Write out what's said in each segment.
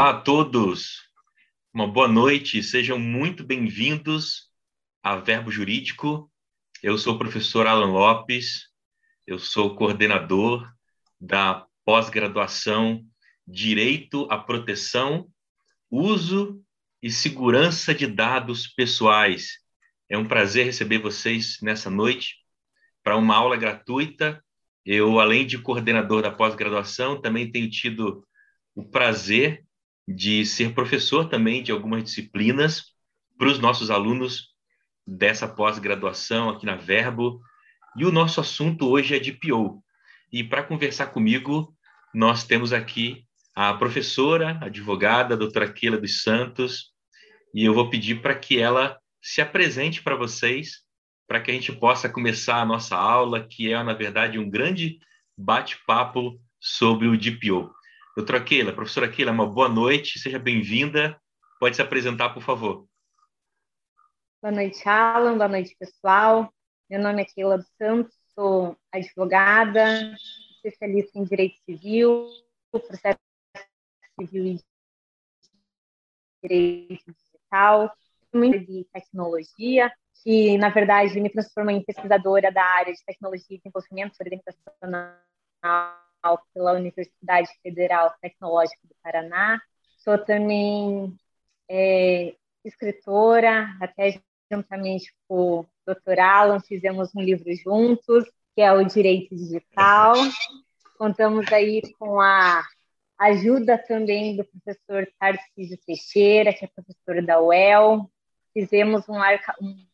Olá a todos, uma boa noite, sejam muito bem-vindos a Verbo Jurídico. Eu sou o professor Alan Lopes, eu sou coordenador da pós-graduação Direito à Proteção, Uso e Segurança de Dados Pessoais. É um prazer receber vocês nessa noite para uma aula gratuita. Eu, além de coordenador da pós-graduação, também tenho tido o prazer de ser professor também de algumas disciplinas para os nossos alunos dessa pós-graduação aqui na Verbo. E o nosso assunto hoje é de PO. E para conversar comigo, nós temos aqui a professora, advogada, doutora Keila dos Santos, e eu vou pedir para que ela se apresente para vocês, para que a gente possa começar a nossa aula, que é, na verdade, um grande bate-papo sobre o DPO. Doutora Keila, professora Keila, uma boa noite, seja bem-vinda. Pode se apresentar, por favor. Boa noite, Alan. Boa noite, pessoal. Meu nome é Keila dos Santos, sou advogada, especialista em direito civil, processo civil e direito digital, muito de tecnologia, que, na verdade, me transformou em pesquisadora da área de tecnologia e desenvolvimento organizacional pela Universidade Federal Tecnológica do Paraná. Sou também é, escritora, até juntamente com o Dr. Alan, fizemos um livro juntos, que é o Direito Digital. Contamos aí com a ajuda também do professor Tarcísio Teixeira, que é professor da UEL. Fizemos um, um,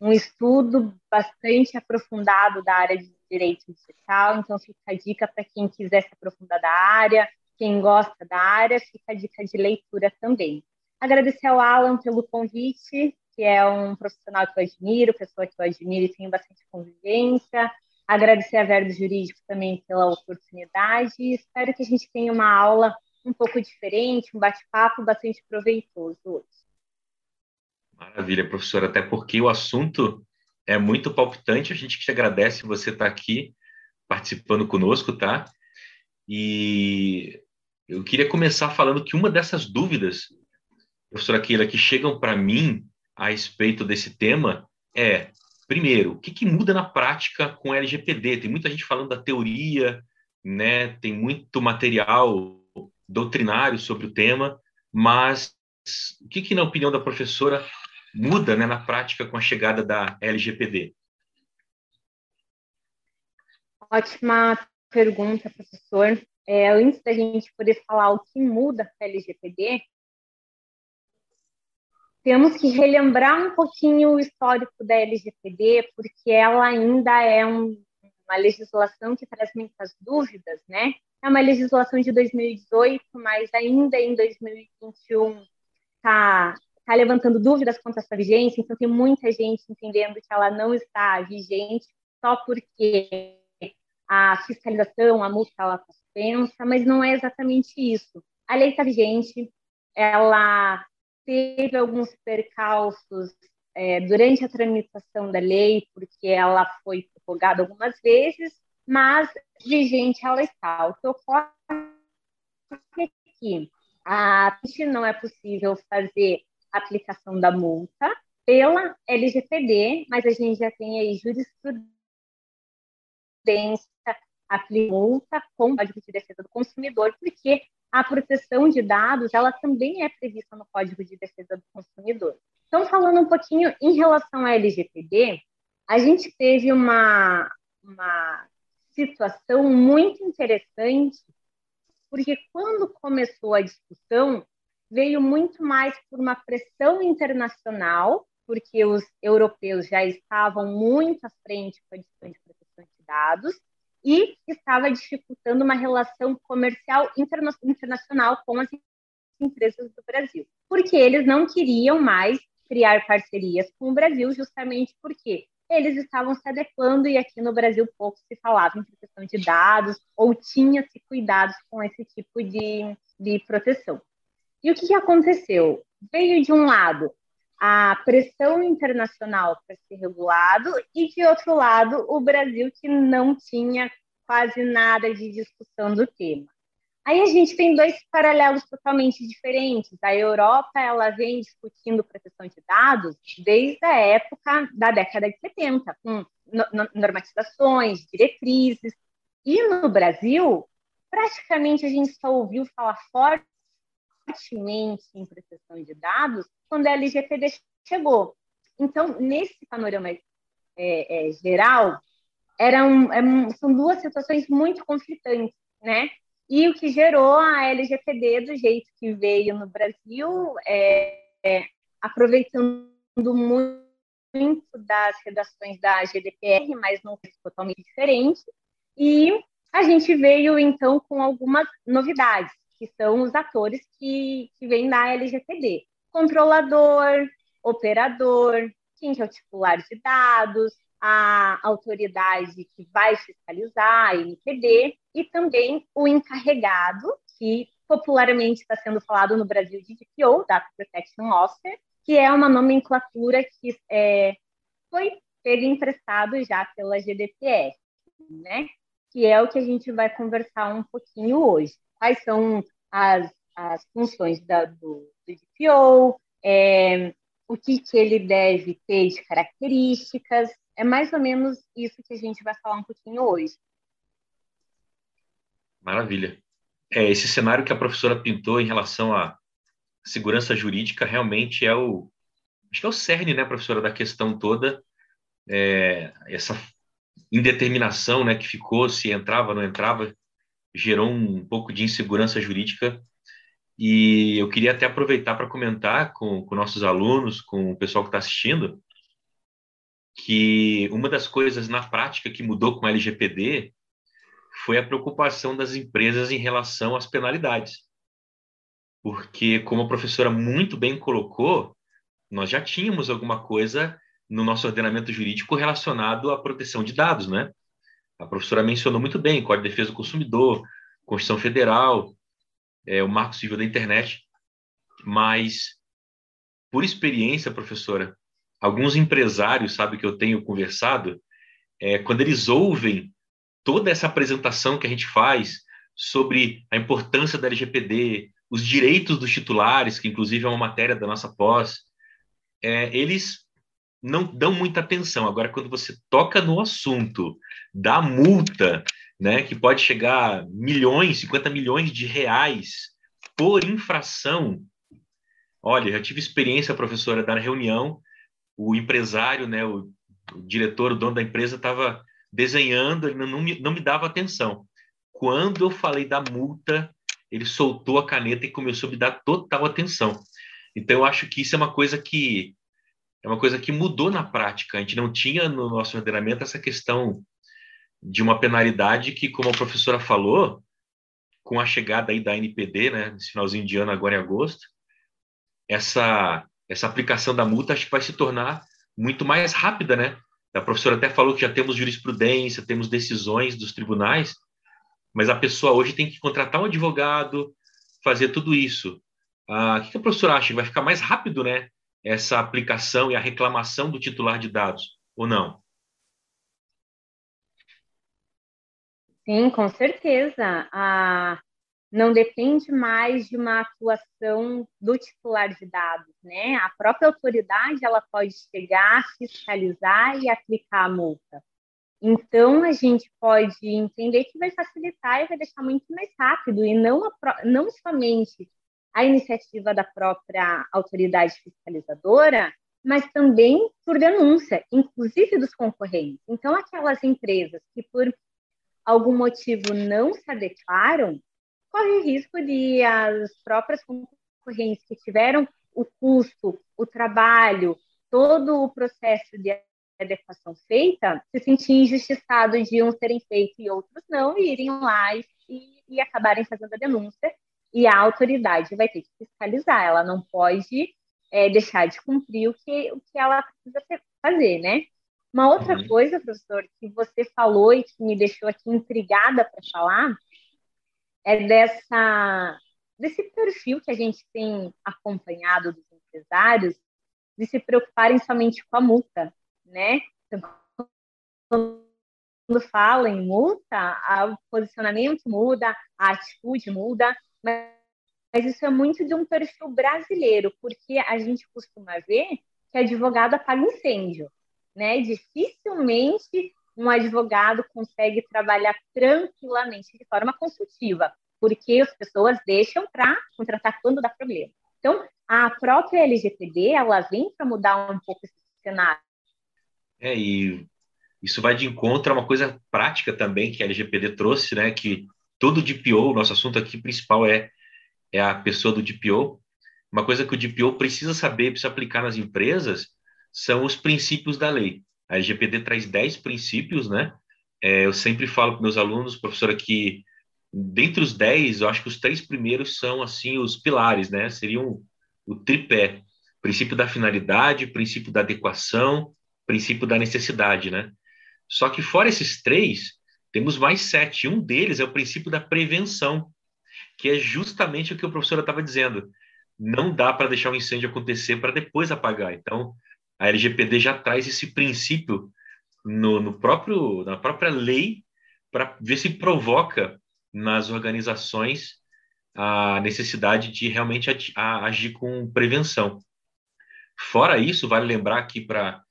um estudo bastante aprofundado da área de direito digital, então fica a dica para quem quiser se aprofundar da área, quem gosta da área, fica a dica de leitura também. Agradecer ao Alan pelo convite, que é um profissional que eu admiro, pessoa que eu admiro e tenho bastante convivência. Agradecer a Verbo Jurídico também pela oportunidade espero que a gente tenha uma aula um pouco diferente, um bate-papo bastante proveitoso hoje. Maravilha, professora, até porque o assunto é muito palpitante. A gente te agradece você estar aqui participando conosco, tá? E eu queria começar falando que uma dessas dúvidas, professora Keila, que chegam para mim a respeito desse tema é, primeiro, o que, que muda na prática com LGPD? Tem muita gente falando da teoria, né? Tem muito material doutrinário sobre o tema, mas o que, que na opinião da professora, muda né, na prática com a chegada da LGPD? Ótima pergunta, professor. É, antes da gente poder falar o que muda a LGPD, temos que relembrar um pouquinho o histórico da LGPD, porque ela ainda é um, uma legislação que traz muitas dúvidas, né? É uma legislação de 2018, mas ainda em 2021 está está levantando dúvidas quanto a sua vigência, então tem muita gente entendendo que ela não está vigente só porque a fiscalização, a multa, ela está suspensa, mas não é exatamente isso. A lei está vigente, ela teve alguns percalços é, durante a tramitação da lei, porque ela foi prorrogada algumas vezes, mas vigente ela está. O que ocorre é que a não é possível fazer aplicação da multa pela LGPD, mas a gente já tem aí jurisprudência aplica multa com o Código de Defesa do Consumidor, porque a proteção de dados ela também é prevista no Código de Defesa do Consumidor. Então, falando um pouquinho em relação à LGPD, a gente teve uma, uma situação muito interessante, porque quando começou a discussão, veio muito mais por uma pressão internacional, porque os europeus já estavam muito à frente com a discussão de proteção de dados, e estava dificultando uma relação comercial interna internacional com as empresas do Brasil, porque eles não queriam mais criar parcerias com o Brasil, justamente porque eles estavam se adequando e aqui no Brasil pouco se falava em proteção de dados ou tinha-se cuidados com esse tipo de, de proteção. E o que, que aconteceu? Veio de um lado a pressão internacional para ser regulado e de outro lado o Brasil que não tinha quase nada de discussão do tema. Aí a gente tem dois paralelos totalmente diferentes. A Europa ela vem discutindo proteção de dados desde a época da década de 70, com normatizações, diretrizes. E no Brasil, praticamente a gente só ouviu falar fortemente em proteção de dados quando a LGPD chegou. Então, nesse panorama é, é, geral, eram, é, são duas situações muito conflitantes, né? E o que gerou a LGPD do jeito que veio no Brasil, é, é, aproveitando muito das redações da GDPR, mas num totalmente diferente. E a gente veio, então, com algumas novidades, que são os atores que, que vêm da LGPD. Controlador, operador, quem que é o titular de dados, a autoridade que vai fiscalizar, a NPD, e também o encarregado, que popularmente está sendo falado no Brasil de DPO, Data Protection Officer, que é uma nomenclatura que é, foi pega emprestado já pela GDPR, né? Que é o que a gente vai conversar um pouquinho hoje. Quais são as, as funções da, do, do DPO, é, o que, que ele deve ter de características, é mais ou menos isso que a gente vai falar um pouquinho hoje. Maravilha. É, esse cenário que a professora pintou em relação à segurança jurídica realmente é o acho que é o cerne, né, professora, da questão toda, é, essa indeterminação, né, que ficou se entrava não entrava, gerou um pouco de insegurança jurídica e eu queria até aproveitar para comentar com, com nossos alunos, com o pessoal que está assistindo, que uma das coisas na prática que mudou com a LGPD foi a preocupação das empresas em relação às penalidades. Porque, como a professora muito bem colocou, nós já tínhamos alguma coisa no nosso ordenamento jurídico relacionado à proteção de dados, né? A professora mencionou muito bem Código de Defesa do Consumidor, Constituição Federal, é, o Marco Civil da Internet, mas, por experiência, professora, alguns empresários, sabe, que eu tenho conversado, é, quando eles ouvem toda essa apresentação que a gente faz sobre a importância da LGPD, os direitos dos titulares, que inclusive é uma matéria da nossa pós, é, eles não dão muita atenção. Agora, quando você toca no assunto da multa, né, que pode chegar a milhões, 50 milhões de reais por infração, olha, já tive experiência, professora, da reunião o empresário, né, o, o diretor, o dono da empresa estava desenhando, ele não me, não me dava atenção. Quando eu falei da multa, ele soltou a caneta e começou a me dar total atenção. Então eu acho que isso é uma coisa que é uma coisa que mudou na prática. A gente não tinha no nosso ordenamento essa questão de uma penalidade que, como a professora falou, com a chegada aí da NPD, né, nesse finalzinho de ano agora em agosto, essa essa aplicação da multa acho que vai se tornar muito mais rápida, né? A professora até falou que já temos jurisprudência, temos decisões dos tribunais, mas a pessoa hoje tem que contratar um advogado, fazer tudo isso. Ah, o que a professora acha? Vai ficar mais rápido, né? Essa aplicação e a reclamação do titular de dados, ou não? Sim, com certeza. A, não depende mais de uma atuação do titular de dados, né? A própria autoridade ela pode chegar, fiscalizar e aplicar a multa. Então a gente pode entender que vai facilitar e vai deixar muito mais rápido e não não somente a iniciativa da própria autoridade fiscalizadora, mas também por denúncia, inclusive dos concorrentes. Então aquelas empresas que por algum motivo não se adequaram, corre o risco de as próprias concorrentes que tiveram o custo, o trabalho, todo o processo de adequação feita, se sentir injustiçados de uns serem feitos e outros não, e irem lá e, e, acabarem fazendo a denúncia, e a autoridade vai ter que fiscalizar, ela não pode é, deixar de cumprir o que, o que ela precisa fazer, né? Uma outra uhum. coisa, professor, que você falou e que me deixou aqui intrigada para falar, é dessa desse perfil que a gente tem acompanhado dos empresários de se preocuparem somente com a multa, né? Então, fala em multa, o posicionamento muda, a atitude muda, mas, mas isso é muito de um perfil brasileiro, porque a gente costuma ver que advogado apaga incêndio, né? Dificilmente um advogado consegue trabalhar tranquilamente de forma consultiva, porque as pessoas deixam para contratar quando dá problema. Então, a própria LGPD, ela vem para mudar um pouco esse cenário. É, e isso vai de encontro a uma coisa prática também que a LGPD trouxe, né, que todo DPO, nosso assunto aqui principal é, é a pessoa do DPO, uma coisa que o DPO precisa saber, precisa aplicar nas empresas, são os princípios da lei. A LGPD traz 10 princípios, né? É, eu sempre falo para meus alunos, professora, que dentre os 10, eu acho que os três primeiros são, assim, os pilares, né? Seriam o tripé. Princípio da finalidade, princípio da adequação, princípio da necessidade, né? Só que fora esses três, temos mais sete. Um deles é o princípio da prevenção, que é justamente o que o professor estava dizendo. Não dá para deixar o um incêndio acontecer para depois apagar. Então, a LGPD já traz esse princípio no, no próprio, na própria lei para ver se provoca nas organizações a necessidade de realmente agir com prevenção. Fora isso, vale lembrar aqui para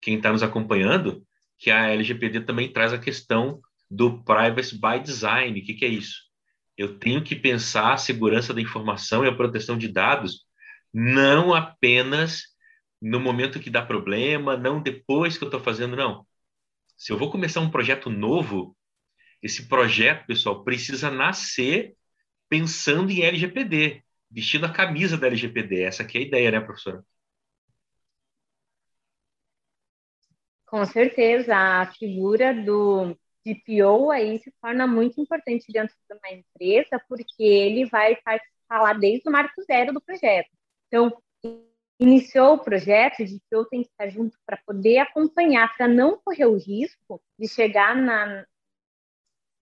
quem está nos acompanhando que a LGPD também traz a questão do privacy by design. O que, que é isso? Eu tenho que pensar a segurança da informação e a proteção de dados não apenas no momento que dá problema, não depois que eu estou fazendo, não. Se eu vou começar um projeto novo, esse projeto, pessoal, precisa nascer pensando em LGPD, vestindo a camisa da LGPD. Essa aqui é a ideia, né, professora? Com certeza, a figura do DPO aí se torna muito importante dentro de uma empresa, porque ele vai participar lá desde o marco zero do projeto. Então, iniciou o projeto, o DPO tem que estar junto para poder acompanhar, para não correr o risco de chegar na,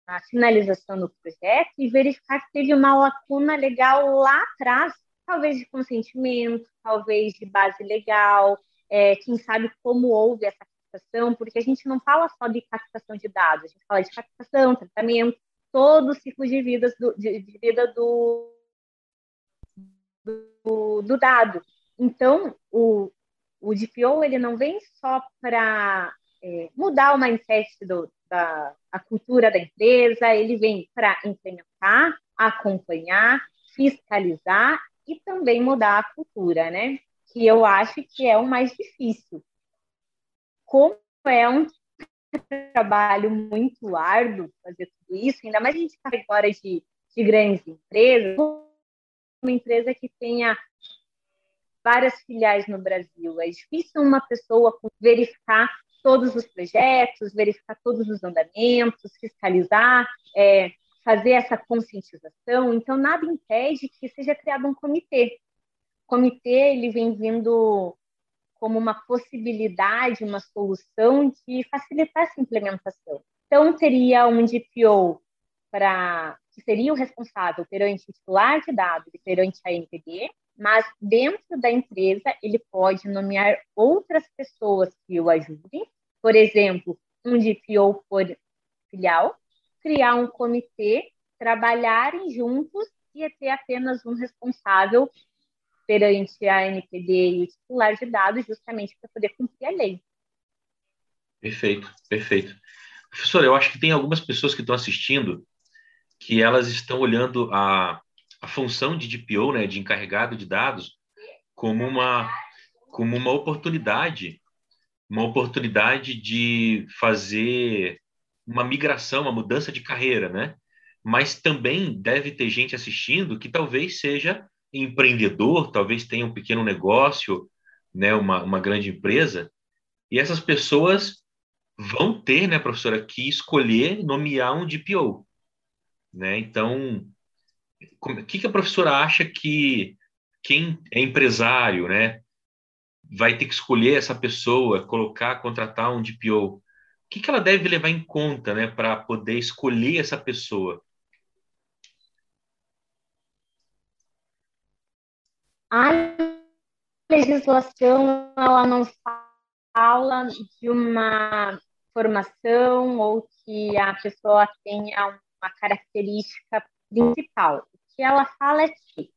na finalização do projeto e verificar que teve uma lacuna legal lá atrás, talvez de consentimento, talvez de base legal, é, quem sabe como houve essa captação, porque a gente não fala só de captação de dados, a gente fala de captação, tratamento, todo o ciclo de, vida do, de, de vida do, do, do, dado. Então, o, o DPO ele não vem só para é, mudar o mindset do, da a cultura da empresa, ele vem para implementar, acompanhar, fiscalizar e também mudar a cultura, né? Que eu acho que é o mais difícil como é um trabalho muito árduo fazer tudo isso, ainda mais a gente está agora de, de grandes empresas, uma empresa que tenha várias filiais no Brasil. É difícil uma pessoa verificar todos os projetos, verificar todos os andamentos, fiscalizar, é, fazer essa conscientização. Então, nada impede que seja criado um comitê. O comitê ele vem vindo como uma possibilidade, uma solução de facilitar essa implementação. Então, teria um DPO para que seria o responsável perante o titular de dados e perante a NPD, mas dentro da empresa ele pode nomear outras pessoas que o ajudem, por exemplo, um DPO por filial, criar um comitê, trabalharem juntos e ter apenas um responsável perante a NPD e o titular de dados, justamente para poder cumprir a lei. Perfeito, perfeito. Professor, eu acho que tem algumas pessoas que estão assistindo que elas estão olhando a, a função de DPO, né, de encarregado de dados, como uma, como uma oportunidade, uma oportunidade de fazer uma migração, uma mudança de carreira, né? Mas também deve ter gente assistindo que talvez seja empreendedor, talvez tenha um pequeno negócio, né, uma, uma grande empresa, e essas pessoas vão ter, né, professora, que escolher nomear um DPO. Né? Então, o que, que a professora acha que quem é empresário né, vai ter que escolher essa pessoa, colocar, contratar um DPO? O que, que ela deve levar em conta né, para poder escolher essa pessoa? A legislação ela não fala de uma formação ou que a pessoa tenha uma característica principal. O que ela fala é que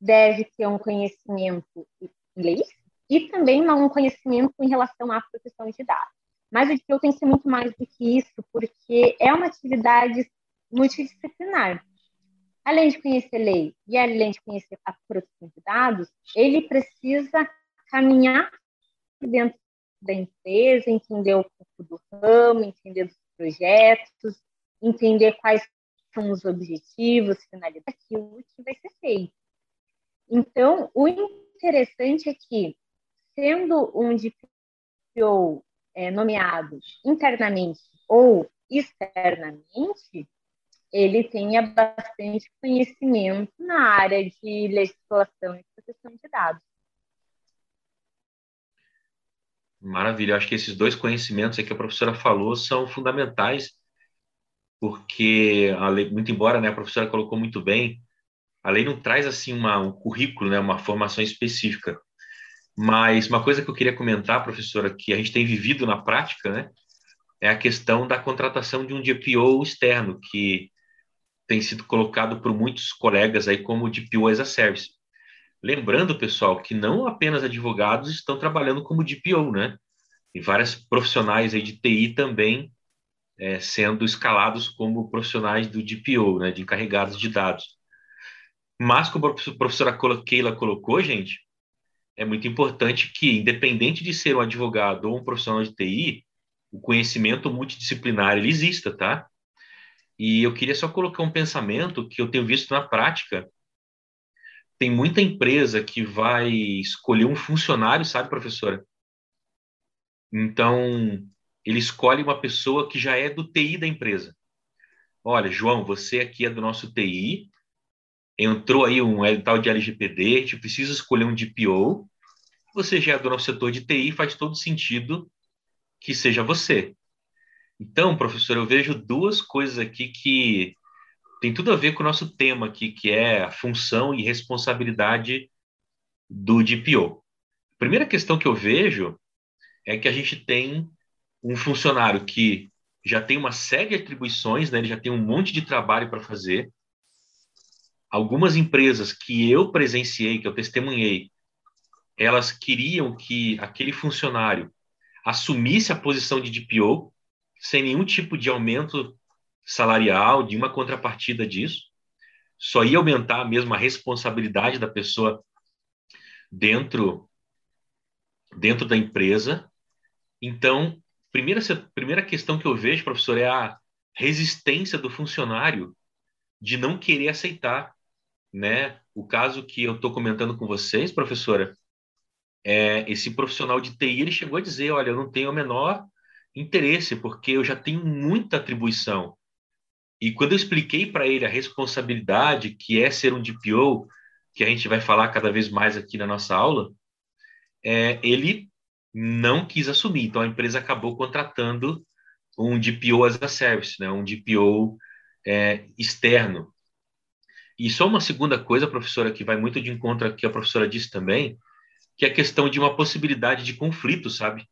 deve ter um conhecimento em inglês e também um conhecimento em relação à proteção de dados. Mas o DPO tem que ser muito mais do que isso, porque é uma atividade multidisciplinar. Além de conhecer lei e além de conhecer a proteção de dados, ele precisa caminhar dentro da empresa, entender o pouco do ramo, entender os projetos, entender quais são os objetivos, finalidades daquilo que vai ser feito. Então, o interessante é que, sendo um DPO é, nomeado internamente ou externamente, ele tenha bastante conhecimento na área de legislação e proteção de dados. Maravilha, acho que esses dois conhecimentos que a professora falou são fundamentais, porque a lei, muito embora né, a professora colocou muito bem, a lei não traz assim uma, um currículo, né, uma formação específica. Mas uma coisa que eu queria comentar, professora, que a gente tem vivido na prática, né, é a questão da contratação de um DPO externo, que tem sido colocado por muitos colegas aí como DPO as a service. Lembrando, pessoal, que não apenas advogados estão trabalhando como DPO, né? E vários profissionais aí de TI também é, sendo escalados como profissionais do DPO, né? De encarregados de dados. Mas, como a professora Keila colocou, gente, é muito importante que, independente de ser um advogado ou um profissional de TI, o conhecimento multidisciplinar ele exista, tá? E eu queria só colocar um pensamento que eu tenho visto na prática. Tem muita empresa que vai escolher um funcionário, sabe, professora? Então, ele escolhe uma pessoa que já é do TI da empresa. Olha, João, você aqui é do nosso TI, entrou aí um tal de LGPD, a gente precisa escolher um DPO. Você já é do nosso setor de TI, faz todo sentido que seja você. Então, professor, eu vejo duas coisas aqui que tem tudo a ver com o nosso tema aqui, que é a função e responsabilidade do DPO. A primeira questão que eu vejo é que a gente tem um funcionário que já tem uma série de atribuições, né? ele já tem um monte de trabalho para fazer. Algumas empresas que eu presenciei, que eu testemunhei, elas queriam que aquele funcionário assumisse a posição de DPO, sem nenhum tipo de aumento salarial, de uma contrapartida disso. Só ia aumentar mesmo a responsabilidade da pessoa dentro dentro da empresa. Então, primeira primeira questão que eu vejo, professor, é a resistência do funcionário de não querer aceitar, né? O caso que eu estou comentando com vocês, professora, é esse profissional de TI ele chegou a dizer, olha, eu não tenho a menor interesse, porque eu já tenho muita atribuição. E quando eu expliquei para ele a responsabilidade que é ser um DPO, que a gente vai falar cada vez mais aqui na nossa aula, é, ele não quis assumir. Então a empresa acabou contratando um DPO as a service, né? um DPO é, externo. E só uma segunda coisa, professora, que vai muito de encontro ao que a professora disse também, que é a questão de uma possibilidade de conflito, sabe?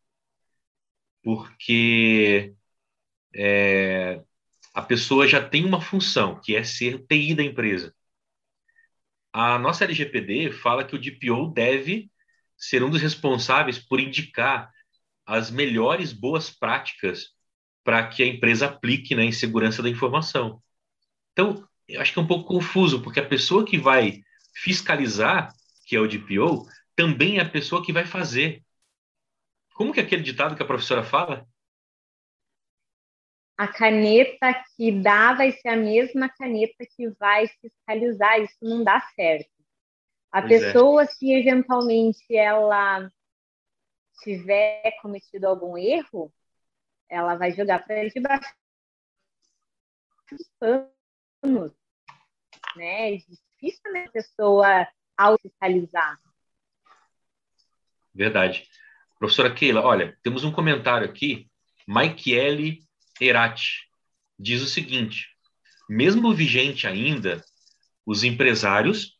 Porque é, a pessoa já tem uma função, que é ser TI da empresa. A nossa LGPD fala que o DPO deve ser um dos responsáveis por indicar as melhores boas práticas para que a empresa aplique né, segurança da informação. Então, eu acho que é um pouco confuso, porque a pessoa que vai fiscalizar, que é o DPO, também é a pessoa que vai fazer. Como que é aquele ditado que a professora fala? A caneta que dá vai ser a mesma caneta que vai fiscalizar. Isso não dá certo. A pois é. pessoa, é. se eventualmente ela tiver cometido algum erro, ela vai jogar para ele debaixo dos panos, né? É difícil né, a pessoa ao fiscalizar. Verdade. Professora Keila, olha, temos um comentário aqui. Maikiele Erati diz o seguinte: mesmo vigente ainda, os empresários,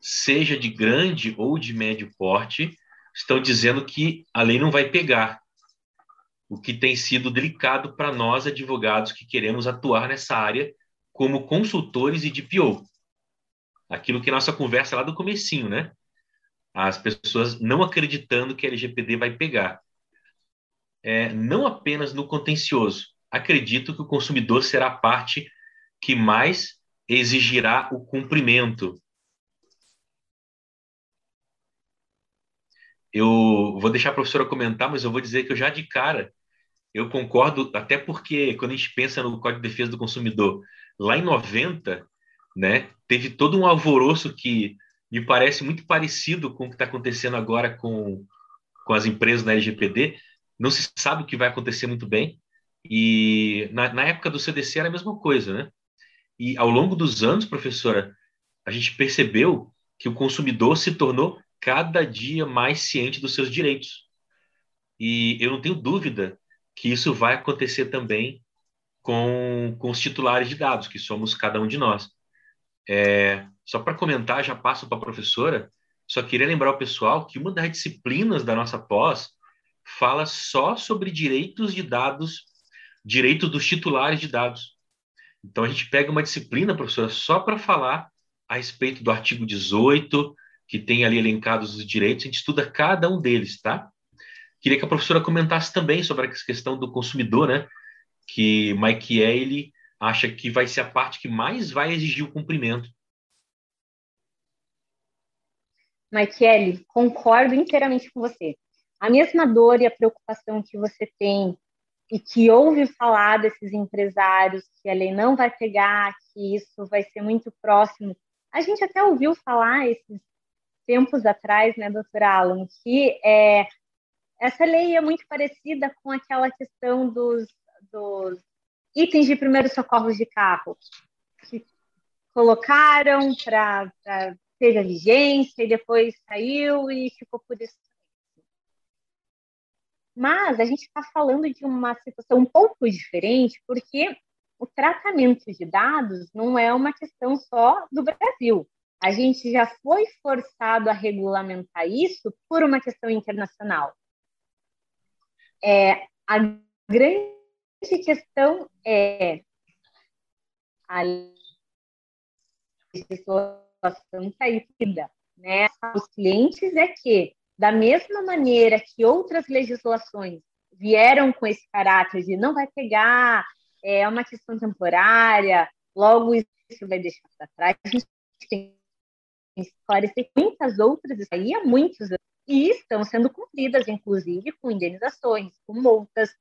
seja de grande ou de médio porte, estão dizendo que a lei não vai pegar. o que tem sido delicado para nós advogados que queremos atuar nessa área como consultores e DPO. Aquilo que nossa conversa lá do comecinho, né? As pessoas não acreditando que a LGPD vai pegar. É, não apenas no contencioso. Acredito que o consumidor será a parte que mais exigirá o cumprimento. Eu vou deixar a professora comentar, mas eu vou dizer que eu já de cara eu concordo, até porque quando a gente pensa no Código de Defesa do Consumidor, lá em 90, né, teve todo um alvoroço que me parece muito parecido com o que está acontecendo agora com, com as empresas na LGPD. Não se sabe o que vai acontecer muito bem. E na, na época do CDC era a mesma coisa, né? E ao longo dos anos, professora, a gente percebeu que o consumidor se tornou cada dia mais ciente dos seus direitos. E eu não tenho dúvida que isso vai acontecer também com, com os titulares de dados, que somos cada um de nós. É, só para comentar, já passo para a professora, só queria lembrar o pessoal que uma das disciplinas da nossa pós fala só sobre direitos de dados, direitos dos titulares de dados. Então a gente pega uma disciplina, professora, só para falar a respeito do artigo 18, que tem ali elencados os direitos, a gente estuda cada um deles, tá? Queria que a professora comentasse também sobre a questão do consumidor, né? Que Mike ele acha que vai ser a parte que mais vai exigir o cumprimento. Mike concordo inteiramente com você. A mesma dor e a preocupação que você tem e que ouve falar desses empresários que a lei não vai pegar, que isso vai ser muito próximo. A gente até ouviu falar esses tempos atrás, né, doutora Alan, que é, essa lei é muito parecida com aquela questão dos, dos itens de primeiros socorros de carro, que colocaram para ter a vigência e depois saiu e ficou por isso mas a gente está falando de uma situação um pouco diferente, porque o tratamento de dados não é uma questão só do Brasil. A gente já foi forçado a regulamentar isso por uma questão internacional. É, a grande questão é a legislação caída, né? Os clientes é que da mesma maneira que outras legislações vieram com esse caráter de não vai pegar, é uma questão temporária, logo isso vai deixar para trás, a gente tem que esclarecer muitas outras aí há muitos anos, e estão sendo cumpridas, inclusive com indenizações, com multas.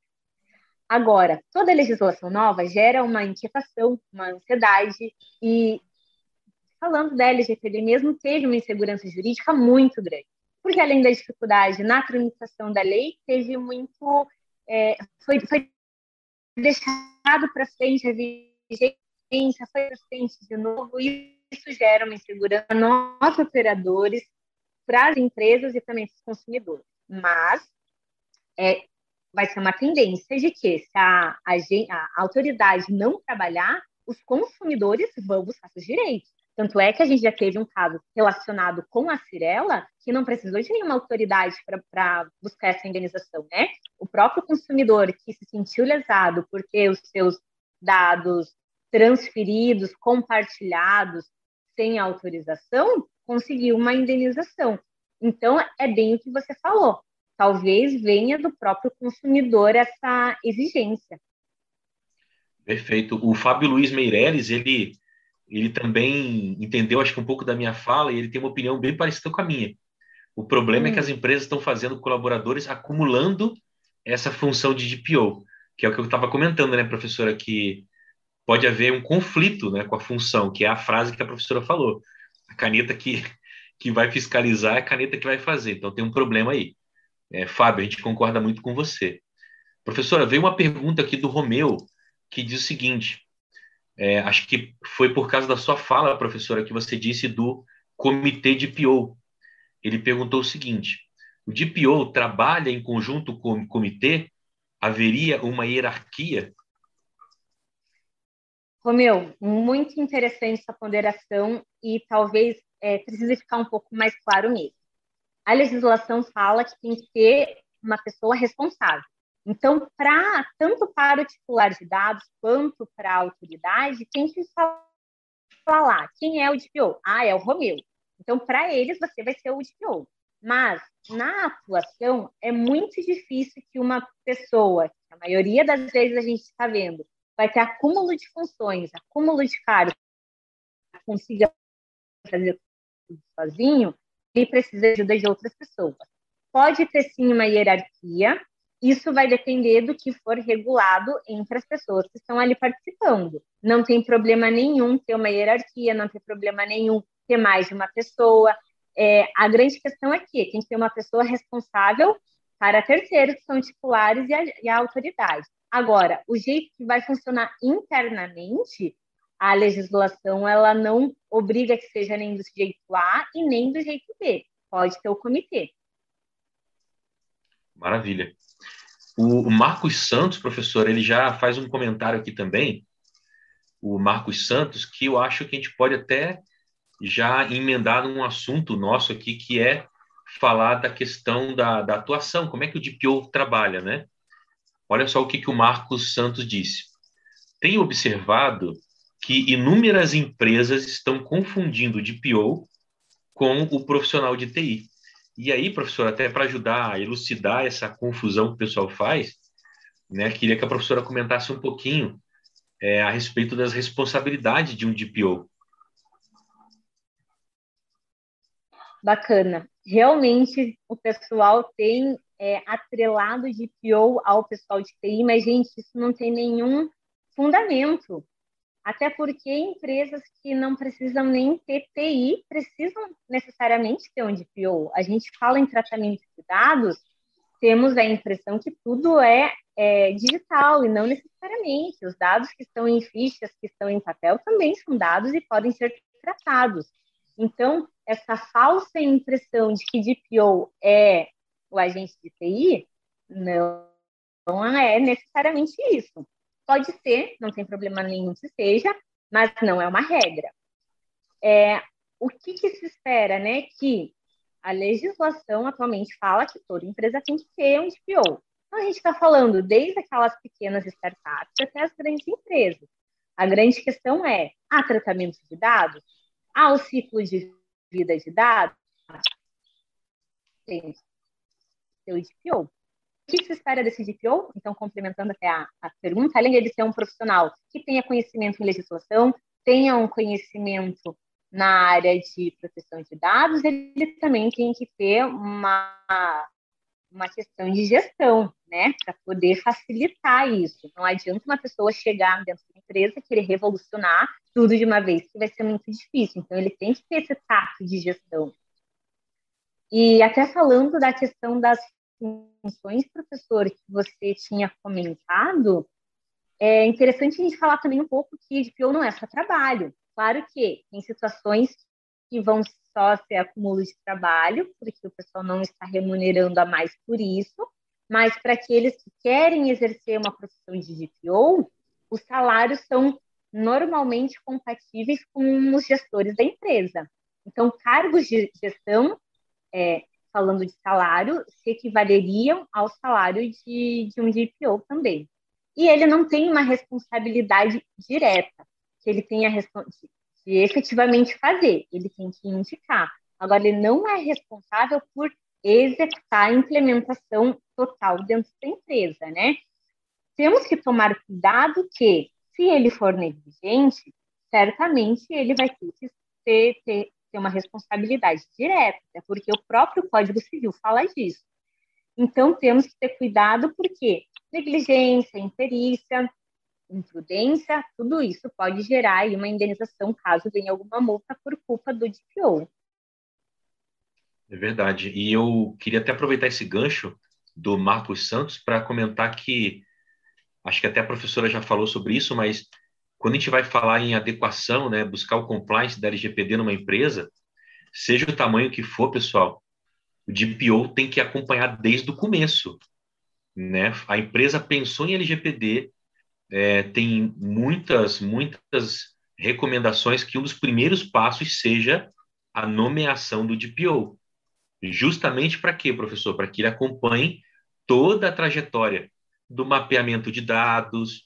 Agora, toda legislação nova gera uma inquietação, uma ansiedade, e falando da LGPD mesmo, teve uma insegurança jurídica muito grande porque além da dificuldade na tramitação da lei, teve muito. É, foi, foi deixado para frente a vigência, foi para frente de novo, e isso gera uma insegurança para nós, operadores, para as empresas e também para os consumidores. Mas é, vai ser uma tendência de que, se a, a, a autoridade não trabalhar, os consumidores vão buscar seus direitos. Tanto é que a gente já teve um caso relacionado com a Cirela que não precisou de nenhuma autoridade para buscar essa indenização, né? O próprio consumidor que se sentiu lesado porque os seus dados transferidos, compartilhados sem autorização, conseguiu uma indenização. Então, é bem o que você falou. Talvez venha do próprio consumidor essa exigência. Perfeito. O Fábio Luiz Meireles, ele ele também entendeu, acho que um pouco da minha fala, e ele tem uma opinião bem parecida com a minha. O problema hum. é que hum. as empresas estão fazendo colaboradores acumulando essa função de DPO, que é o que eu estava comentando, né, professora, que pode haver um conflito né, com a função, que é a frase que a professora falou. A caneta que, que vai fiscalizar é a caneta que vai fazer. Então tem um problema aí. É, Fábio, a gente concorda muito com você. Professora, veio uma pergunta aqui do Romeu, que diz o seguinte: é, acho que foi por causa da sua fala, professora, que você disse do comitê de PO. Ele perguntou o seguinte: o DPO trabalha em conjunto com o comitê? Haveria uma hierarquia? Romeu, muito interessante essa ponderação e talvez é, precise ficar um pouco mais claro mesmo. A legislação fala que tem que ter uma pessoa responsável. Então, para tanto para o titular de dados quanto para a autoridade, tem que falar quem é o DPO. Ah, é o Romeu. Então, para eles, você vai ser o DPO. Mas, na atuação, é muito difícil que uma pessoa, que a maioria das vezes a gente está vendo, vai ter acúmulo de funções, acúmulo de cargos, consiga fazer tudo sozinho, precisa de ajuda de outras pessoas. Pode ter sim uma hierarquia, isso vai depender do que for regulado entre as pessoas que estão ali participando. Não tem problema nenhum ter uma hierarquia, não tem problema nenhum ter mais de uma pessoa. É, a grande questão é que tem que ter uma pessoa responsável para terceiros, que são titulares e a, e a autoridade. Agora, o jeito que vai funcionar internamente, a legislação ela não obriga que seja nem do jeito A e nem do jeito B. Pode ter o comitê. Maravilha. O, Marcos Santos, professor, ele já faz um comentário aqui também, o Marcos Santos, que eu acho que a gente pode até já emendar num assunto nosso aqui, que é falar da questão da, da atuação, como é que o DPO trabalha, né? Olha só o que, que o Marcos Santos disse. Tenho observado que inúmeras empresas estão confundindo o DPO com o profissional de TI. E aí, professor, até para ajudar a elucidar essa confusão que o pessoal faz, né, queria que a professora comentasse um pouquinho é, a respeito das responsabilidades de um DPO. Bacana. Realmente, o pessoal tem é, atrelado DPO ao pessoal de TI, mas, gente, isso não tem nenhum fundamento. Até porque empresas que não precisam nem ter TI precisam necessariamente ter um DPO. A gente fala em tratamento de dados, temos a impressão que tudo é, é, digital e não necessariamente. Os dados que estão em fichas, que estão em papel, também são dados e podem ser tratados. Então, essa falsa impressão de que DPO é o agente de TI, não, não é necessariamente isso. Pode ser, não tem problema nenhum que seja, mas não é uma regra. É, o que, que se espera, né? Que a legislação atualmente fala que toda empresa tem que ter um DPO. Então, a gente está falando desde aquelas pequenas startups até as grandes empresas. A grande questão é, há tratamento de dados? Há o ciclo de vida de dados? Tem o DPO. Que se espera desse DPO? Então, complementando até a, a pergunta, além de ser um profissional que tenha conhecimento em legislação, tenha um conhecimento na área de proteção de dados, ele também tem que ter uma, uma questão de gestão, né, para poder facilitar isso. Não adianta uma pessoa chegar dentro da empresa querer revolucionar tudo de uma vez, que vai ser muito difícil. Então, ele tem que ter esse tato de gestão. E até falando da questão das funções, professor, que você tinha comentado, é interessante a gente falar também um pouco que DPO não é só trabalho. Claro que tem situações que vão só ser acúmulo de trabalho, porque o pessoal não está remunerando a mais por isso, mas para aqueles que querem exercer uma profissão de DPO, os salários são normalmente compatíveis com os gestores da empresa. Então, cargos de gestão é, falando de salário, se equivaleriam ao salário de, de um DPO também. E ele não tem uma responsabilidade direta, que ele tenha de, de efetivamente fazer, ele tem que indicar. Agora, ele não é responsável por executar a implementação total dentro da empresa, né? Temos que tomar cuidado que, se ele for negligente, certamente ele vai ter que ter, ter, ter uma responsabilidade direta, porque o próprio Código Civil fala disso. Então, temos que ter cuidado, porque negligência, imperícia, imprudência, tudo isso pode gerar uma indenização caso venha alguma multa por culpa do DPO. É verdade. E eu queria até aproveitar esse gancho do Marcos Santos para comentar que acho que até a professora já falou sobre isso, mas quando a gente vai falar em adequação, né, buscar o compliance da LGPD numa empresa, seja o tamanho que for, pessoal, o DPO tem que acompanhar desde o começo. Né? A empresa pensou em LGPD, é, tem muitas, muitas recomendações que um dos primeiros passos seja a nomeação do DPO. Justamente para quê, professor? Para que ele acompanhe toda a trajetória do mapeamento de dados,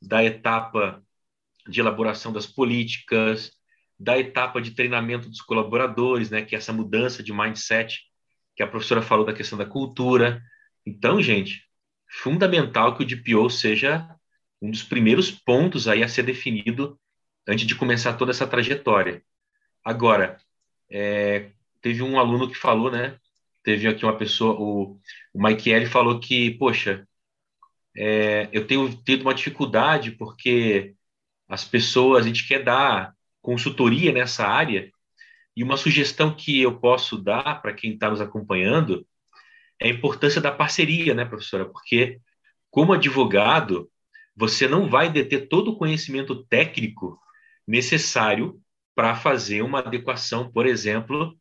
da etapa de elaboração das políticas, da etapa de treinamento dos colaboradores, né, que é essa mudança de mindset que a professora falou da questão da cultura. Então, gente, fundamental que o DPO seja um dos primeiros pontos aí a ser definido antes de começar toda essa trajetória. Agora, é, teve um aluno que falou, né? Teve aqui uma pessoa, o, o Mike falou que, poxa, é, eu tenho tido uma dificuldade porque as pessoas, a gente quer dar consultoria nessa área, e uma sugestão que eu posso dar para quem está nos acompanhando é a importância da parceria, né, professora? Porque, como advogado, você não vai deter todo o conhecimento técnico necessário para fazer uma adequação, por exemplo,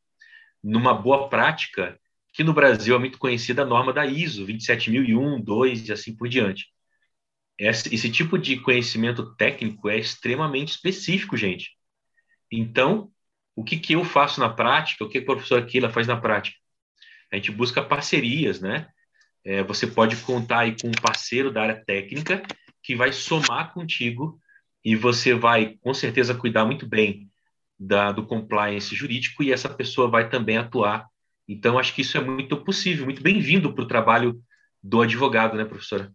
numa boa prática, que no Brasil é muito conhecida a norma da ISO 27001, 2 e assim por diante. Esse, esse tipo de conhecimento técnico é extremamente específico, gente. Então, o que, que eu faço na prática, o que a professora Keila faz na prática? A gente busca parcerias, né? É, você pode contar aí com um parceiro da área técnica que vai somar contigo e você vai, com certeza, cuidar muito bem da, do compliance jurídico e essa pessoa vai também atuar. Então, acho que isso é muito possível, muito bem-vindo para o trabalho do advogado, né, professora?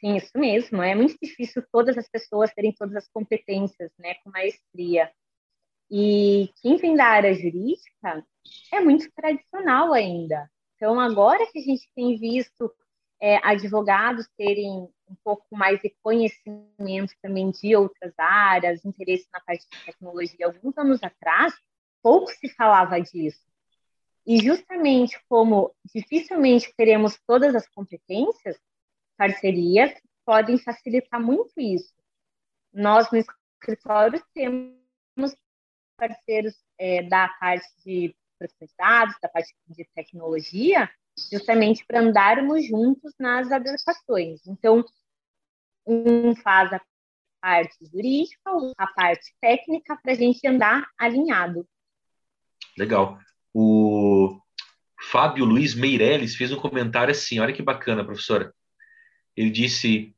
Sim, isso mesmo. É muito difícil todas as pessoas terem todas as competências, né, com maestria. E quem vem da área jurídica é muito tradicional ainda. Então, agora que a gente tem visto é, advogados terem um pouco mais de conhecimento também de outras áreas, interesse na parte de tecnologia, alguns anos atrás, pouco se falava disso. E justamente como dificilmente teremos todas as competências, parcerias podem facilitar muito isso. Nós, no escritório, temos parceiros é, da parte de dados, da parte de tecnologia, justamente para andarmos juntos nas adequações. Então, um faz a parte jurídica, a parte técnica, para a gente andar alinhado. Legal. O Fábio Luiz Meirelles fez um comentário assim, olha que bacana, professora. Ele disse: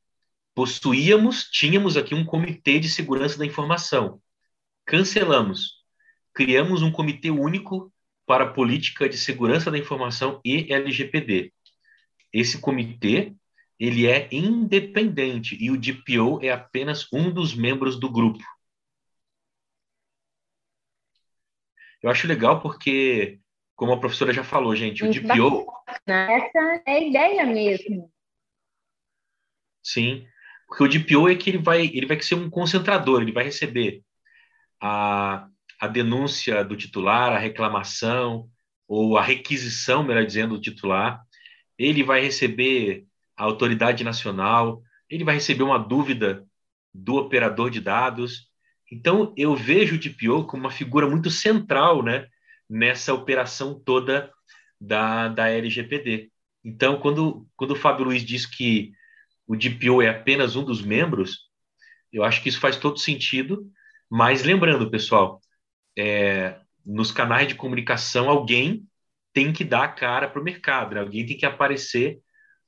possuíamos, tínhamos aqui um comitê de segurança da informação. Cancelamos. Criamos um comitê único para a política de segurança da informação e LGPD. Esse comitê ele é independente e o DPO é apenas um dos membros do grupo. Eu acho legal porque, como a professora já falou, gente, o DPO. Essa é a ideia mesmo. Sim, porque o DPO é que ele vai, ele vai ser um concentrador, ele vai receber a, a denúncia do titular, a reclamação ou a requisição, melhor dizendo, do titular. Ele vai receber a autoridade nacional, ele vai receber uma dúvida do operador de dados. Então, eu vejo o DPO como uma figura muito central né, nessa operação toda da, da LGPD. Então, quando, quando o Fábio Luiz diz que o DPO é apenas um dos membros, eu acho que isso faz todo sentido. Mas lembrando, pessoal, é, nos canais de comunicação, alguém tem que dar a cara para o mercado, né? alguém tem que aparecer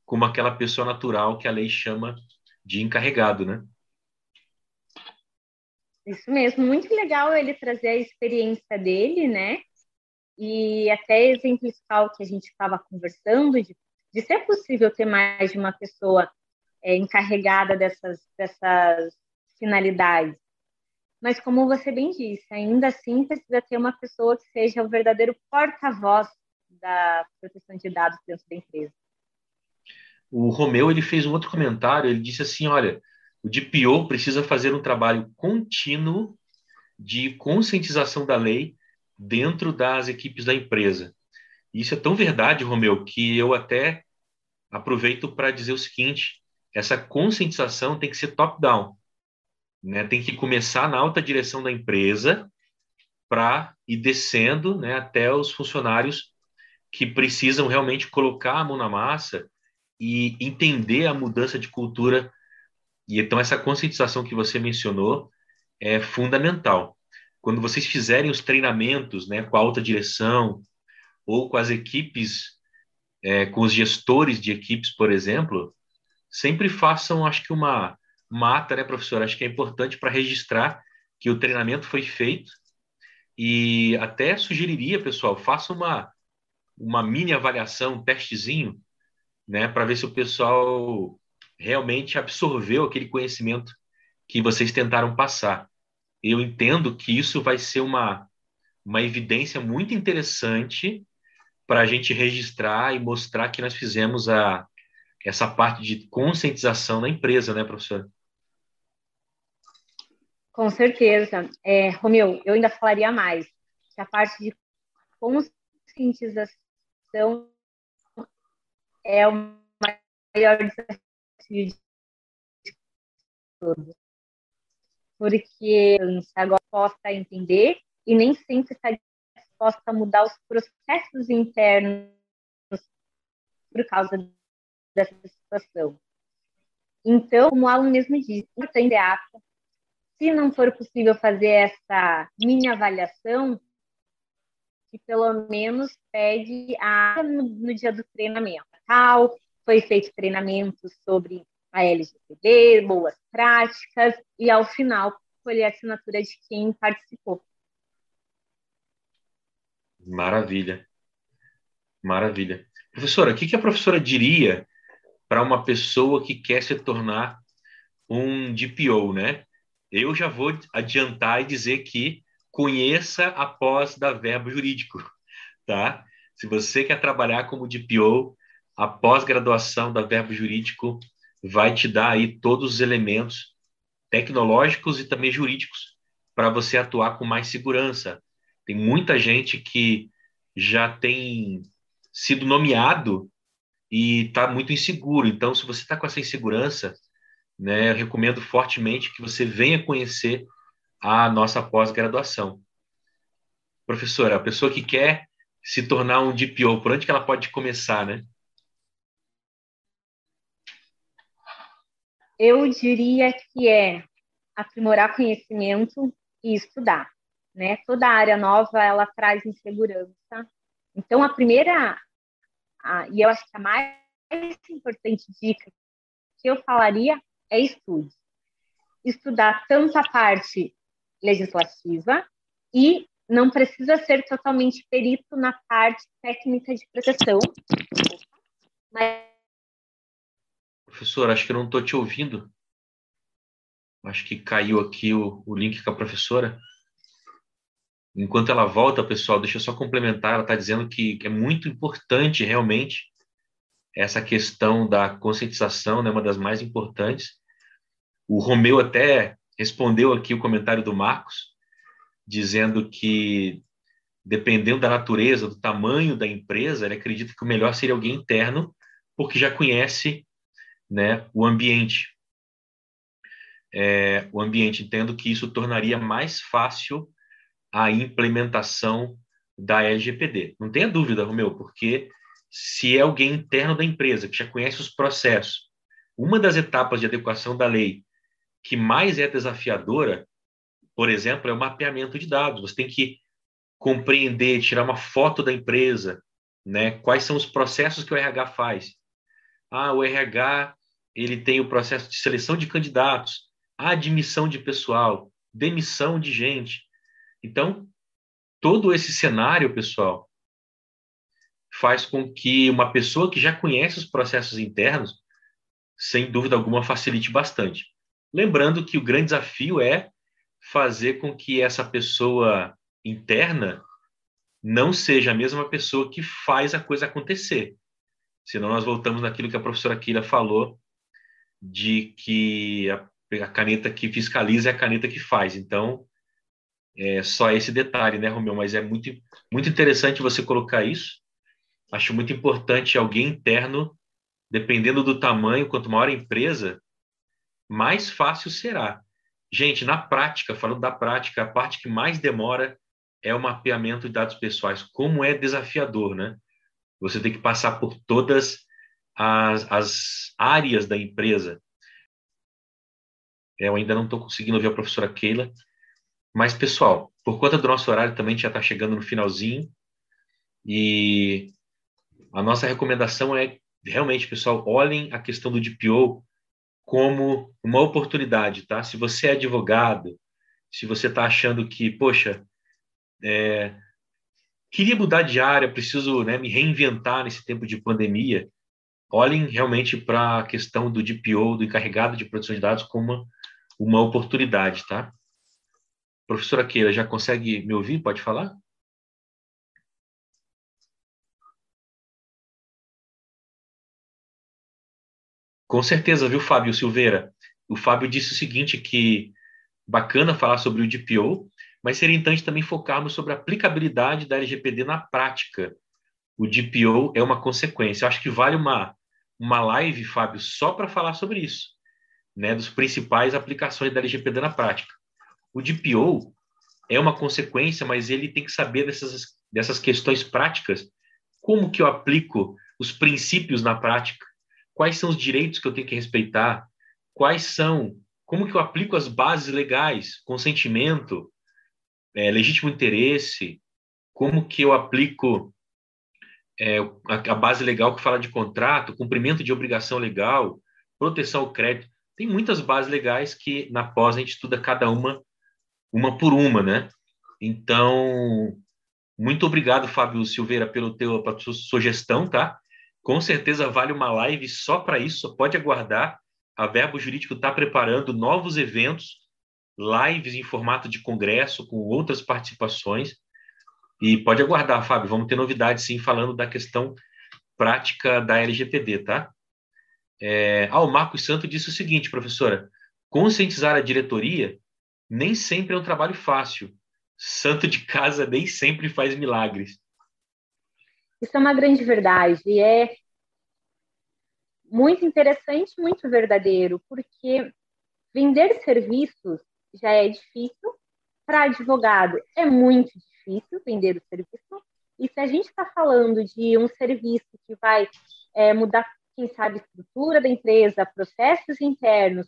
como aquela pessoa natural que a lei chama de encarregado, né? Isso mesmo, muito legal ele trazer a experiência dele, né? E até exemplificar o que a gente estava conversando, de, de ser possível ter mais de uma pessoa é, encarregada dessas, dessas finalidades. Mas, como você bem disse, ainda assim precisa ter uma pessoa que seja o verdadeiro porta-voz da proteção de dados dentro da empresa. O Romeu ele fez um outro comentário. Ele disse assim: olha, o DPO precisa fazer um trabalho contínuo de conscientização da lei dentro das equipes da empresa. Isso é tão verdade, Romeu, que eu até aproveito para dizer o seguinte: essa conscientização tem que ser top-down. Né? Tem que começar na alta direção da empresa para ir descendo né, até os funcionários que precisam realmente colocar a mão na massa e entender a mudança de cultura. E então essa conscientização que você mencionou é fundamental. Quando vocês fizerem os treinamentos né, com a alta direção ou com as equipes é, com os gestores de equipes, por exemplo, sempre façam, acho que uma mata, né, professor? Acho que é importante para registrar que o treinamento foi feito e até sugeriria, pessoal, faça uma, uma mini avaliação, um testezinho, né, para ver se o pessoal realmente absorveu aquele conhecimento que vocês tentaram passar. Eu entendo que isso vai ser uma, uma evidência muito interessante para a gente registrar e mostrar que nós fizemos a, essa parte de conscientização na empresa, né, professor? Com certeza. É, Romeu, eu ainda falaria mais, que a parte de conscientização é o maior desafio de todos. Porque agora possa entender e nem sempre está disposta a mudar os processos internos por causa dessa situação. Então, como o aluno mesmo disse, importante é ato se não for possível fazer essa mini avaliação, que pelo menos pede a no, no dia do treinamento. Tal, foi feito treinamento sobre a LGPD, boas práticas, e ao final colher a assinatura de quem participou. Maravilha. Maravilha. Professora, o que a professora diria para uma pessoa que quer se tornar um DPO, né? eu já vou adiantar e dizer que conheça a pós da Verbo Jurídico, tá? Se você quer trabalhar como DPO, a pós-graduação da Verbo Jurídico vai te dar aí todos os elementos tecnológicos e também jurídicos para você atuar com mais segurança. Tem muita gente que já tem sido nomeado e está muito inseguro. Então, se você está com essa insegurança, né, recomendo fortemente que você venha conhecer a nossa pós-graduação. Professora, a pessoa que quer se tornar um DPO, por onde que ela pode começar, né? Eu diria que é aprimorar conhecimento e estudar, né? Toda área nova ela traz insegurança. Então a primeira a, e eu acho que a mais importante dica que eu falaria é estude. Estudar tanto a parte legislativa e não precisa ser totalmente perito na parte técnica de proteção. Mas... Professor, acho que eu não estou te ouvindo. Acho que caiu aqui o, o link com a professora. Enquanto ela volta, pessoal, deixa eu só complementar. Ela está dizendo que é muito importante realmente essa questão da conscientização, né, uma das mais importantes. O Romeu até respondeu aqui o comentário do Marcos, dizendo que, dependendo da natureza, do tamanho da empresa, ele acredita que o melhor seria alguém interno, porque já conhece né, o ambiente. É, o ambiente, entendo que isso tornaria mais fácil a implementação da LGPD. Não tenha dúvida, Romeu, porque se é alguém interno da empresa que já conhece os processos, uma das etapas de adequação da lei que mais é desafiadora, por exemplo, é o mapeamento de dados. Você tem que compreender, tirar uma foto da empresa, né? Quais são os processos que o RH faz? Ah, o RH ele tem o processo de seleção de candidatos, admissão de pessoal, demissão de gente. Então, todo esse cenário, pessoal, faz com que uma pessoa que já conhece os processos internos, sem dúvida alguma, facilite bastante. Lembrando que o grande desafio é fazer com que essa pessoa interna não seja a mesma pessoa que faz a coisa acontecer. Senão nós voltamos naquilo que a professora Kira falou, de que a, a caneta que fiscaliza é a caneta que faz. Então, é só esse detalhe, né, Romeu? Mas é muito, muito interessante você colocar isso. Acho muito importante alguém interno, dependendo do tamanho, quanto maior a empresa, mais fácil será. Gente, na prática, falando da prática, a parte que mais demora é o mapeamento de dados pessoais. Como é desafiador, né? Você tem que passar por todas as, as áreas da empresa. Eu ainda não estou conseguindo ver a professora Keila. Mas, pessoal, por conta do nosso horário também já está chegando no finalzinho. E a nossa recomendação é realmente, pessoal, olhem a questão do DPO como uma oportunidade, tá? Se você é advogado, se você está achando que, poxa, é, queria mudar de área, preciso né, me reinventar nesse tempo de pandemia, olhem realmente para a questão do DPO, do encarregado de proteção de dados, como uma, uma oportunidade, tá? Professora Keila, já consegue me ouvir? Pode falar? Com certeza, viu, Fábio Silveira? O Fábio disse o seguinte, que bacana falar sobre o DPO, mas seria importante também focarmos sobre a aplicabilidade da LGPD na prática. O DPO é uma consequência. Eu acho que vale uma, uma live, Fábio, só para falar sobre isso, né, dos principais aplicações da LGPD na prática. O DPO é uma consequência, mas ele tem que saber dessas, dessas questões práticas. Como que eu aplico os princípios na prática? quais são os direitos que eu tenho que respeitar, quais são, como que eu aplico as bases legais, consentimento, é, legítimo interesse, como que eu aplico é, a, a, base legal que fala de contrato, cumprimento de obrigação legal, proteção ao crédito. Tem muitas bases legais que na pós a gente estuda cada uma, uma por uma, né? Então, muito obrigado, Fábio Silveira, pelo teu, pela sua sugestão, tá? Com certeza vale uma live só para isso, pode aguardar. A Verbo Jurídico está preparando novos eventos, lives em formato de congresso, com outras participações. E pode aguardar, Fábio, vamos ter novidades sim, falando da questão prática da LGPD, tá? É... Ah, o Marcos Santo disse o seguinte, professora: conscientizar a diretoria nem sempre é um trabalho fácil. Santo de casa nem sempre faz milagres. Isso é uma grande verdade e é muito interessante, muito verdadeiro, porque vender serviços já é difícil, para advogado é muito difícil vender o serviço, e se a gente está falando de um serviço que vai é, mudar, quem sabe, estrutura da empresa, processos internos,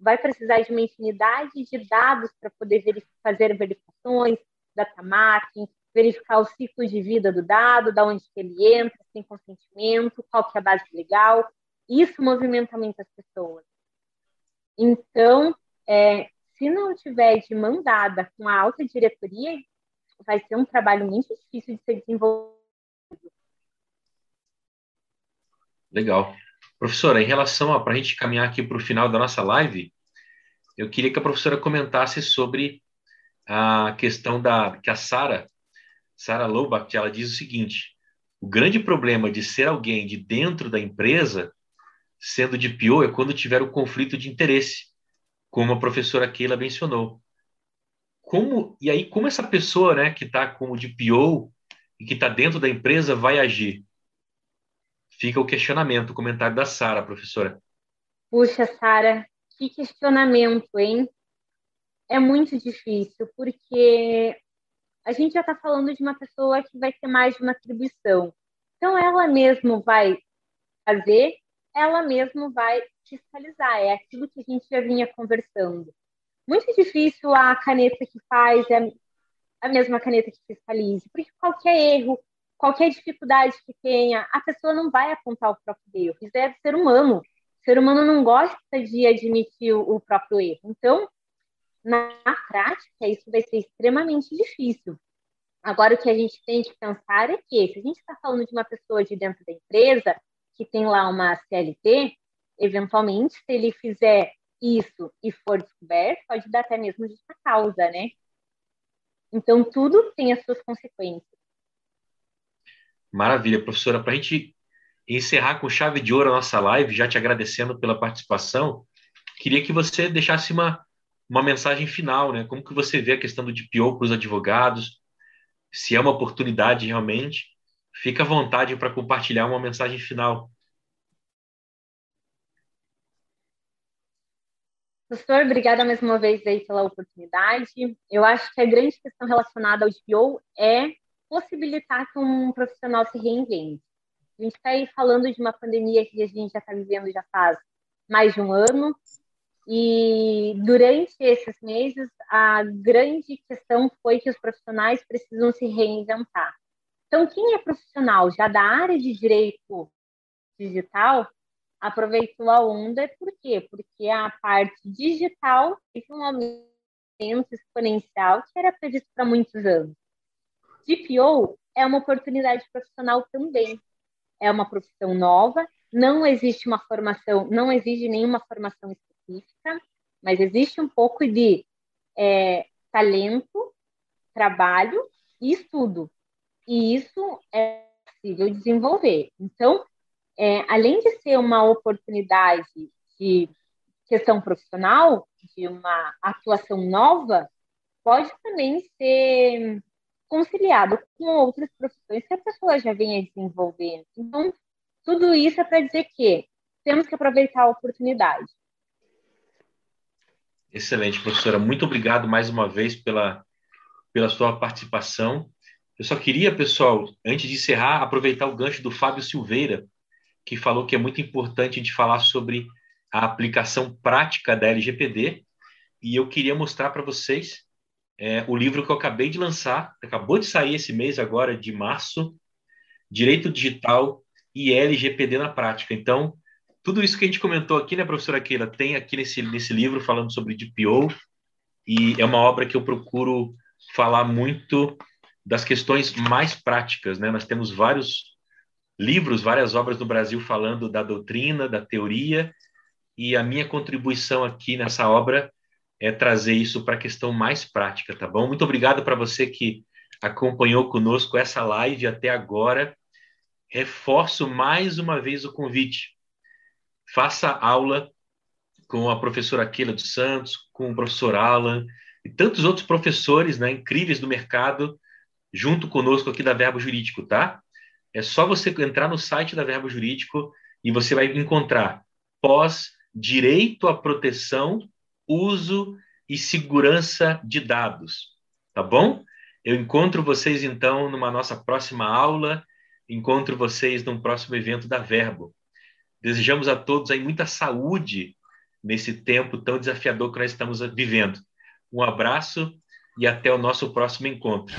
vai precisar de uma infinidade de dados para poder fazer verificações, data mapping, verificar o ciclo de vida do dado, da onde ele entra, sem consentimento, qual que é a base legal. Isso movimenta muitas pessoas. Então, é, se não tiver de mão dada com a alta diretoria, vai ser um trabalho muito difícil de ser desenvolvido. Legal. Professora, em relação a, para a gente caminhar aqui para o final da nossa live, eu queria que a professora comentasse sobre a questão da que a Sara Sarah Lobach, ela diz o seguinte: o grande problema de ser alguém de dentro da empresa, sendo de pior, é quando tiver o conflito de interesse, como a professora Keila mencionou. Como e aí como essa pessoa, né, que está como de pior e que está dentro da empresa vai agir? Fica o questionamento, o comentário da Sara, professora. Puxa, Sara, que questionamento, hein? É muito difícil, porque a gente já está falando de uma pessoa que vai ter mais de uma atribuição. Então, ela mesmo vai fazer, ela mesmo vai fiscalizar. É aquilo que a gente já vinha conversando. Muito difícil a caneta que faz é a mesma caneta que fiscalize, porque qualquer erro, qualquer dificuldade que tenha, a pessoa não vai apontar o próprio erro. Isso é ser humano. O ser humano não gosta de admitir o próprio erro. Então, na prática, isso vai ser extremamente difícil. Agora, o que a gente tem que pensar é que, se a gente está falando de uma pessoa de dentro da empresa, que tem lá uma CLT, eventualmente, se ele fizer isso e for descoberto, pode dar até mesmo justa causa, né? Então, tudo tem as suas consequências. Maravilha, professora. Para a gente encerrar com chave de ouro a nossa live, já te agradecendo pela participação, queria que você deixasse uma, uma mensagem final, né? Como que você vê a questão do DPO para os advogados? Se é uma oportunidade realmente, fica à vontade para compartilhar uma mensagem final. Professor, obrigada mais uma vez aí pela oportunidade. Eu acho que a grande questão relacionada ao DPO é possibilitar que um profissional se reinvente. A gente está aí falando de uma pandemia que a gente já está vivendo já faz mais de um ano, e durante esses meses, a grande questão foi que os profissionais precisam se reinventar. Então, quem é profissional já da área de direito digital aproveitou a onda, por quê? Porque a parte digital teve um aumento exponencial que era previsto para muitos anos. DPO é uma oportunidade profissional também. É uma profissão nova, não existe uma formação, não exige nenhuma formação específica, mas existe um pouco de é, talento, trabalho e estudo. E isso é possível desenvolver. Então, é, além de ser uma oportunidade de questão profissional, de uma atuação nova, pode também ser conciliado com outras profissões que a pessoa já venha desenvolvendo. Então, tudo isso é para dizer que temos que aproveitar a oportunidade. Excelente, professora. Muito obrigado mais uma vez pela, pela sua participação. Eu só queria, pessoal, antes de encerrar, aproveitar o gancho do Fábio Silveira, que falou que é muito importante gente falar sobre a aplicação prática da LGPD. E eu queria mostrar para vocês é, o livro que eu acabei de lançar, acabou de sair esse mês agora, de março, Direito Digital e LGPD na Prática. Então, tudo isso que a gente comentou aqui, né, professora Keila, tem aqui nesse, nesse livro falando sobre DPO, e é uma obra que eu procuro falar muito das questões mais práticas, né? Nós temos vários livros, várias obras no Brasil falando da doutrina, da teoria, e a minha contribuição aqui nessa obra é trazer isso para a questão mais prática, tá bom? Muito obrigado para você que acompanhou conosco essa live até agora. Reforço mais uma vez o convite. Faça aula com a professora Keila dos Santos, com o professor Alan e tantos outros professores né, incríveis do mercado junto conosco aqui da Verbo Jurídico, tá? É só você entrar no site da Verbo Jurídico e você vai encontrar pós direito à proteção, uso e segurança de dados, tá bom? Eu encontro vocês então numa nossa próxima aula, encontro vocês num próximo evento da Verbo. Desejamos a todos aí muita saúde nesse tempo tão desafiador que nós estamos vivendo. Um abraço e até o nosso próximo encontro.